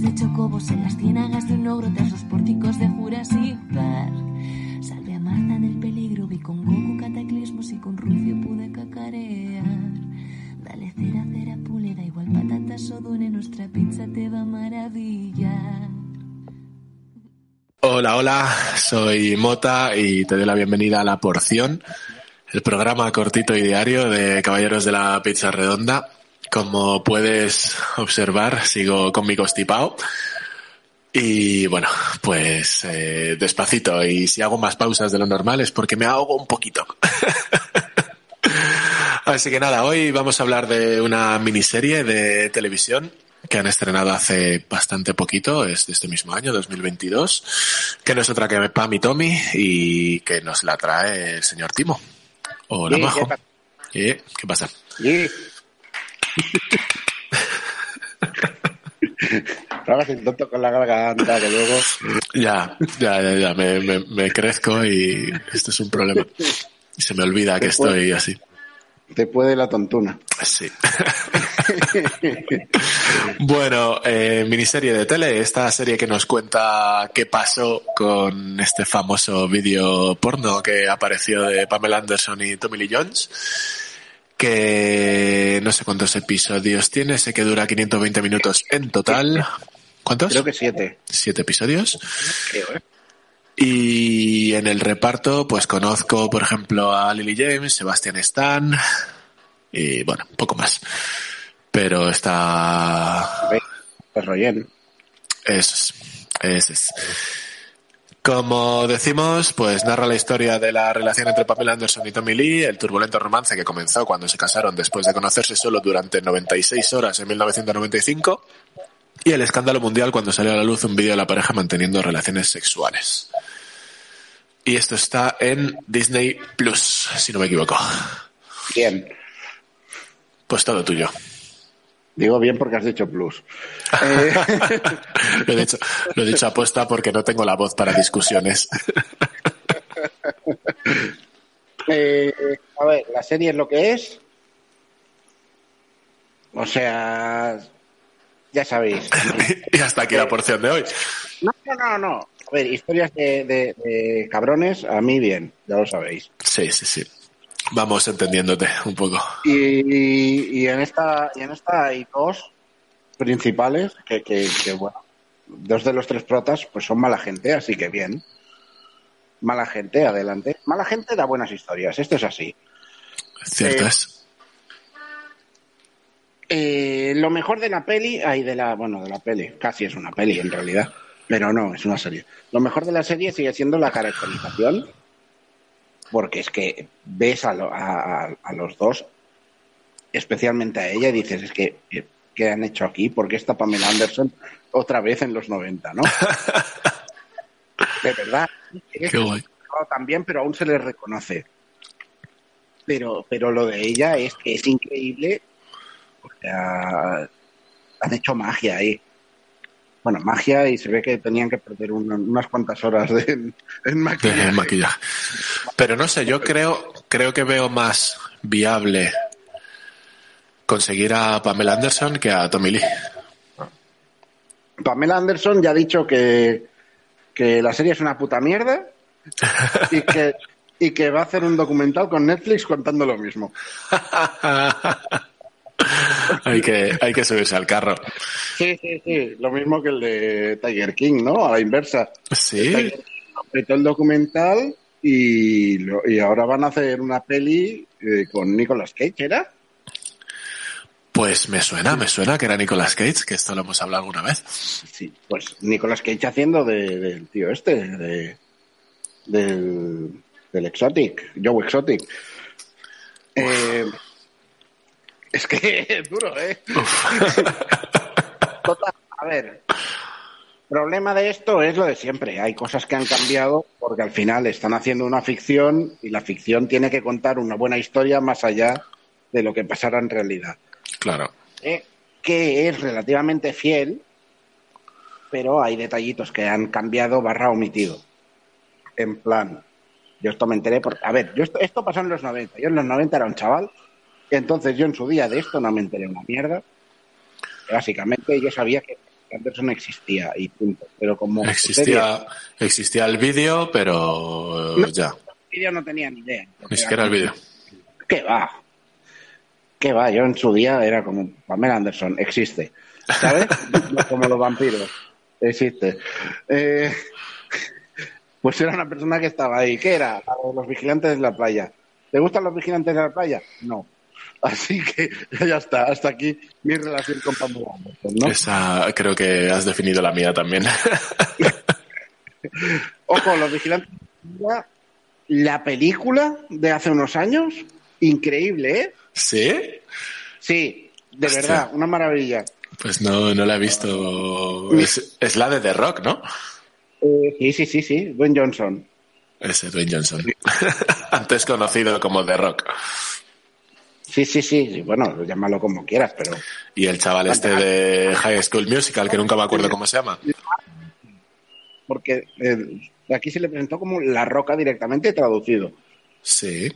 De chocobos en las ciénagas de un ogro tras los pórticos de Jurassic Park. Salve a Marta del peligro, vi con Goku cataclismos y con Rufio pude cacarear. Dale cera, cera, pule, da igual patatas o dune, nuestra pizza te va a maravillar. Hola, hola, soy Mota y te doy la bienvenida a La Porción, el programa cortito y diario de Caballeros de la Pizza Redonda. Como puedes observar, sigo con mi constipado. Y bueno, pues eh, despacito. Y si hago más pausas de lo normal es porque me ahogo un poquito. Así que nada, hoy vamos a hablar de una miniserie de televisión que han estrenado hace bastante poquito, es de este mismo año, 2022, que no es otra que Pam y Tommy y que nos la trae el señor Timo. Hola, Majo. ¿qué pasa? ¿Qué pasa? Hagas el tonto con la garganta, que luego... Ya, ya, ya, ya, me, me, me crezco y esto es un problema. Y se me olvida que Después- estoy así. te puede la tontuna. Sí. bueno, eh, miniserie de tele, esta serie que nos cuenta qué pasó con este famoso vídeo porno que apareció de Pamela Anderson y Tommy Lee Jones, que no sé cuántos episodios tiene, sé que dura 520 minutos en total. ¿Cuántos? Creo que siete. Siete episodios. Creo, ¿eh? Y en el reparto, pues conozco, por ejemplo, a Lily James, Sebastian Stan y bueno, poco más. Pero está... Eso es. Eso es. Como decimos, pues narra la historia de la relación entre Pamela Anderson y Tommy Lee, el turbulento romance que comenzó cuando se casaron después de conocerse solo durante 96 horas en 1995 y el escándalo mundial cuando salió a la luz un vídeo de la pareja manteniendo relaciones sexuales. Y esto está en Disney Plus, si no me equivoco. Bien. Pues todo tuyo. Digo bien porque has dicho plus. Eh, Lo he dicho, lo he dicho aposta porque no tengo la voz para discusiones. eh, a ver, la serie es lo que es. O sea, ya sabéis. y hasta aquí la porción de hoy. No, no, no, no. A ver, historias de, de- de cabrones, a mí bien, ya lo sabéis. Sí, sí, sí. Vamos entendiéndote un poco. Y, y en esta y en esta hay dos principales que, que, que, bueno, dos de los tres protas pues son mala gente, así que bien. Mala gente, adelante. Mala gente da buenas historias, esto es así. Cierto Eh. Eh, lo mejor de la peli, ay, de la, bueno, de la peli, casi es una peli en realidad, pero no, es una serie. Lo mejor de la serie sigue siendo la caracterización, porque es que ves a, lo- a- a- los dos, especialmente a ella, y dices, es que, eh, ¿qué han hecho aquí? ¿Por qué está Pamela Anderson otra vez en los 90, no? De verdad. Qué guay. bien, pero aún se le reconoce. Pero, pero lo de ella es que es increíble. O sea, han hecho magia ahí. Bueno, magia y se ve que tenían que perder un- unas cuantas horas de, en, en De maquillaje. Pero no sé, yo creo, creo que veo más viable conseguir a Pamela Anderson que a Tommy Lee. Pamela Anderson ya ha dicho que, que la serie es una puta mierda y que, y que va a hacer un documental con Netflix contando lo mismo. hay que, hay que subirse al carro. Sí, sí, sí. Lo mismo que el de Tiger King, ¿no? A la inversa. Sí, Completó el documental y, lo- y ahora van a hacer una peli eh, con Nicolas Cage, ¿era? pues me suena, me suena que era Nicolas Cage, que esto lo hemos hablado alguna vez. Sí, pues Nicolas Cage haciendo de- del tío este, de, del, del Exotic, Joe Exotic. Eh, es que es duro, ¿eh? Total, a ver. Problema de esto es lo de siempre. Hay cosas que han cambiado porque al final están haciendo una ficción y la ficción tiene que contar una buena historia más allá de lo que pasara en realidad. Claro. Eh, que es relativamente fiel, pero hay detallitos que han cambiado barra omitido. En plan, yo esto me enteré por... A ver, yo esto, esto pasó en los 90. Yo en los 90 era un chaval, entonces yo en su día de esto no me enteré una mierda. Básicamente yo sabía que Anderson existía y punto. Pero como Existía, existía el vídeo, pero No. ya. el vídeo no tenía ni idea. Ni siquiera el vídeo. ¿Qué va? ¿Qué va? Yo en su día era como Pamela Anderson, existe. ¿Sabes? como los vampiros. Existe. Eh, pues era una persona que estaba ahí. ¿Qué era? Los vigilantes de la playa. ¿Te gustan los vigilantes de la playa? No. Así que ya está. Hasta aquí mi relación con Pamela Anderson, ¿no? Esa creo que has definido la mía también. Ojo, los vigilantes de la película de hace unos años, increíble, ¿eh? ¿Sí? Sí, de Hostia. verdad, una maravilla. Pues no, no la he visto. Es, es la de The Rock, ¿no? Eh, sí, sí, sí, sí, Dwayne Johnson. Ese Dwayne Johnson. Antes conocido como The Rock. Sí, sí, sí, bueno, llámalo como quieras, pero Y el chaval este de High School Musical, que nunca me acuerdo cómo se llama. porque eh, aquí se le presentó como La Roca directamente traducido. Sí.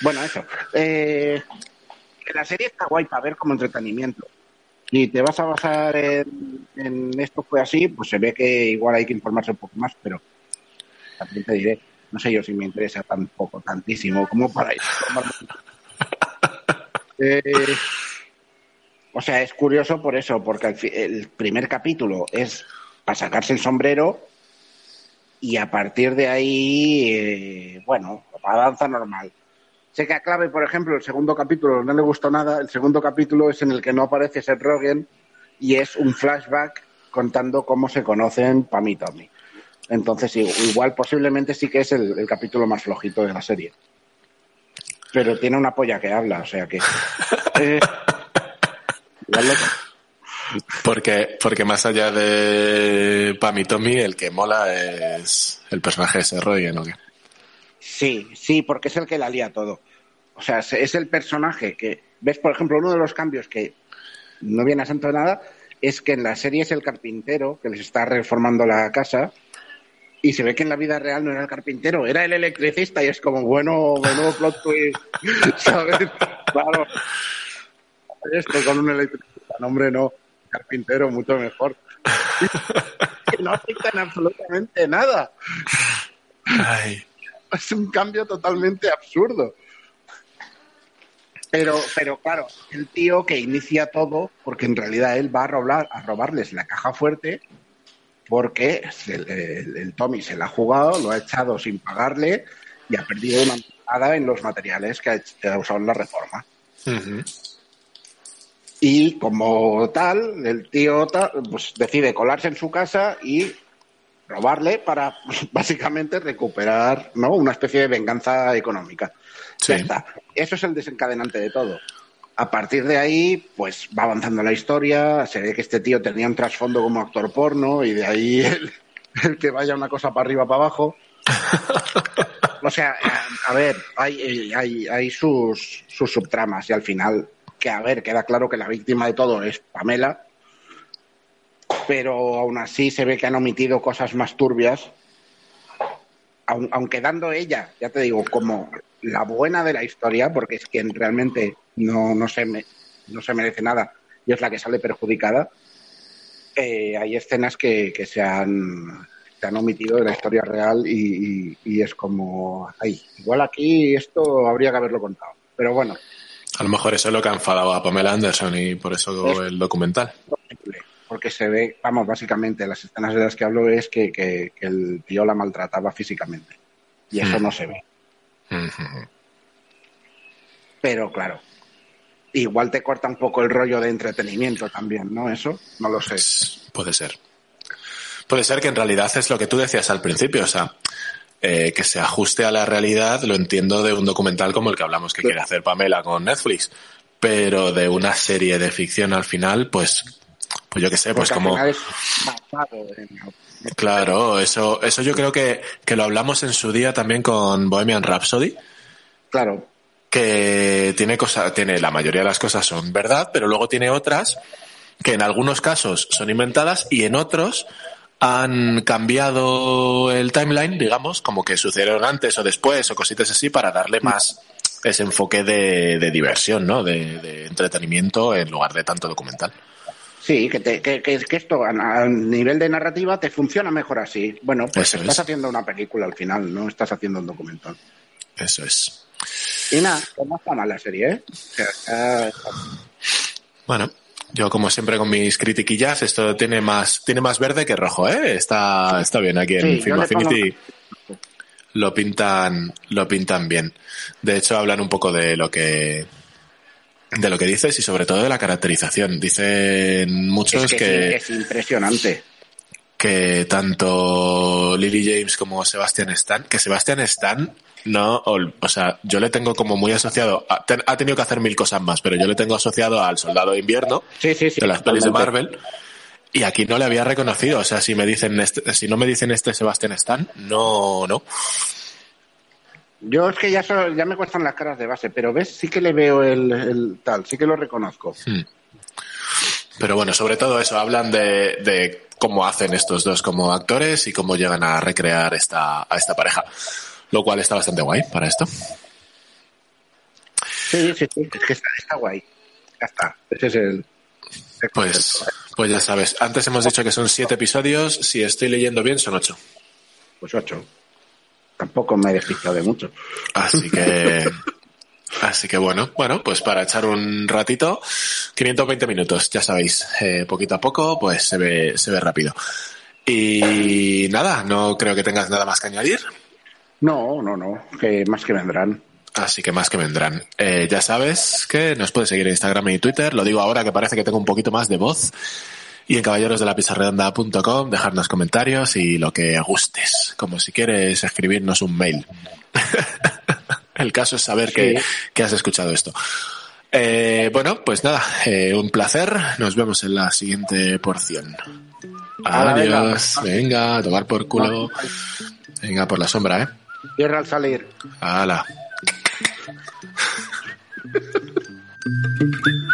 Bueno, eso. Eh, que la serie está guay para ver como entretenimiento. Si te vas a basar en, en esto fue así, pues se ve que igual hay que informarse un poco más, pero también te diré, no sé yo si me interesa tampoco, tantísimo, como para informarme. Eh, o sea, es curioso por eso, porque fi- el primer capítulo es para sacarse el sombrero y a partir de ahí, eh, bueno, avanza normal. Sé que a Clave, por ejemplo, el segundo capítulo no le gustó nada. El segundo capítulo es en el que no aparece Seth Rogen y es un flashback contando cómo se conocen Pam y Tommy. Entonces, igual posiblemente sí que es el, el capítulo más flojito de la serie. Pero tiene una polla que habla, o sea que... eh, Porque, porque más allá de Pam y Tommy, el que mola es el personaje de ese Rogen, ¿o qué? Sí, sí, porque es el que la lía todo. O sea, es- es el personaje que, ves, por ejemplo, uno de los cambios que no viene a santo de nada es que en la serie es el carpintero que les está reformando la casa y se ve que en la vida real no era el carpintero, era el electricista y es como, bueno, menudo plot twist, ¿sabes? Claro. Esto con un electricista, no, hombre, no, carpintero, mucho mejor. Que no afecta en absolutamente nada Ay. es un cambio totalmente absurdo. Pero, pero claro, el tío que inicia todo, porque en realidad él va a robar, a robarles la caja fuerte, porque se- el, el Tommy se la ha jugado, lo ha echado sin pagarle y ha perdido una entrada en los materiales que ha, que ha usado en la reforma. Y como tal, el tío pues, decide colarse en su casa y robarle para básicamente recuperar ¿no? una especie de venganza económica. Sí. Ya está. Eso es el desencadenante de todo. A partir de ahí, pues va avanzando la historia, se ve que este tío tenía un trasfondo como actor porno y de ahí el, el que vaya una cosa para arriba, para abajo. O sea, a, a ver, hay, hay, hay sus, sus subtramas y al final, que a ver, queda claro que la víctima de todo es Pamela, pero aún así se ve que han omitido cosas más turbias, aun, aunque dando ella, ya te digo, como la buena de la historia, porque es quien realmente no, no, se, me- no se merece nada y es la que sale perjudicada, eh, hay escenas que, que se, han, se han omitido de la historia real y, y- y es como, ay, igual aquí esto habría que haberlo contado. Pero bueno, A lo mejor eso es lo que ha enfadado a Pamela Anderson y por eso el documental. porque se ve, vamos, básicamente las escenas de las que hablo es que, que- que el tío la maltrataba físicamente y eso Hmm. no se ve. Ujú. Pero claro, igual te corta un poco el rollo de entretenimiento también, ¿no? Eso, no lo sé. Pues, puede ser. Puede ser que en realidad es lo que tú decías al principio, o sea, eh, que se ajuste a la realidad, lo entiendo de un documental como el que hablamos que quiere hacer Pamela con Netflix, pero de una serie de ficción al final, pues pues yo qué sé, pues Porque como... es Claro, eso, eso yo creo que, que lo hablamos en su día también con Bohemian Rhapsody, Claro, que tiene cosa, tiene, la mayoría de las cosas son verdad, pero luego tiene otras que en algunos casos son inventadas y en otros han cambiado el timeline, digamos, como que sucedieron antes o después o cositas así para darle más ese enfoque de, de diversión, ¿no? De, de entretenimiento en lugar de tanto documental. sí, que, te- que, que, que esto a, nivel de narrativa te funciona mejor así. Bueno, pues Eso estás es. haciendo una película al final, no estás haciendo un documental. Eso es. Y nada, pues no está mal la serie, ¿eh? O sea, está- está- Bueno, yo como siempre con mis critiquillas, esto tiene más, tiene más verde que rojo, ¿eh? Está, está bien aquí en Sí, Film Affinity. Lo pintan, lo pintan bien. De hecho, hablan un poco de lo que, de lo que dices y sobre todo de la caracterización. Dicen muchos es que, que, sí, es impresionante. que tanto Lily James como Sebastian Stan, que Sebastian Stan no, o sea, yo le tengo como muy asociado, a- ten- ha tenido que hacer mil cosas más, pero yo le tengo asociado al Soldado de Invierno, Sí, sí, sí. de las pelis de. Marvel, y aquí no le había reconocido, o sea, si me dicen este, si no me dicen este Sebastian Stan, no, no. Yo es que ya, so- ya me cuestan las caras de base, pero ves, sí que le veo el, el tal, sí que lo reconozco. Pero bueno, sobre todo eso, hablan de, de cómo hacen estos dos como actores y cómo llegan a recrear esta, a esta pareja. Lo cual está bastante guay para esto. Sí, sí, sí, es que está, está guay. Ya está, ese es el... el Pues, pues ya sabes, antes hemos dicho que son siete episodios, si estoy leyendo bien son ocho. Pues ocho. Tampoco me he despistado de mucho. Así que, así que bueno, bueno, pues para echar un ratito, 520 minutos, ya sabéis, eh, poquito a poco, pues se ve, se ve rápido. Y nada, no creo que tengas nada más que añadir. No, no, no, que más que vendrán. Así que más que vendrán. Eh, ya sabes que nos puedes seguir en Instagram y Twitter. Lo digo ahora que parece que tengo un poquito más de voz. Y en caballerosdelapizarredonda.com dejarnos comentarios y lo que gustes. Como si quieres escribirnos un mail. El caso es saber que, Sí. que has escuchado esto. Eh, bueno, pues nada, eh, un placer. Nos vemos en la siguiente porción. Adiós. Venga, a tomar por culo. Venga, por la sombra, ¿eh? Tierra al salir. Hala.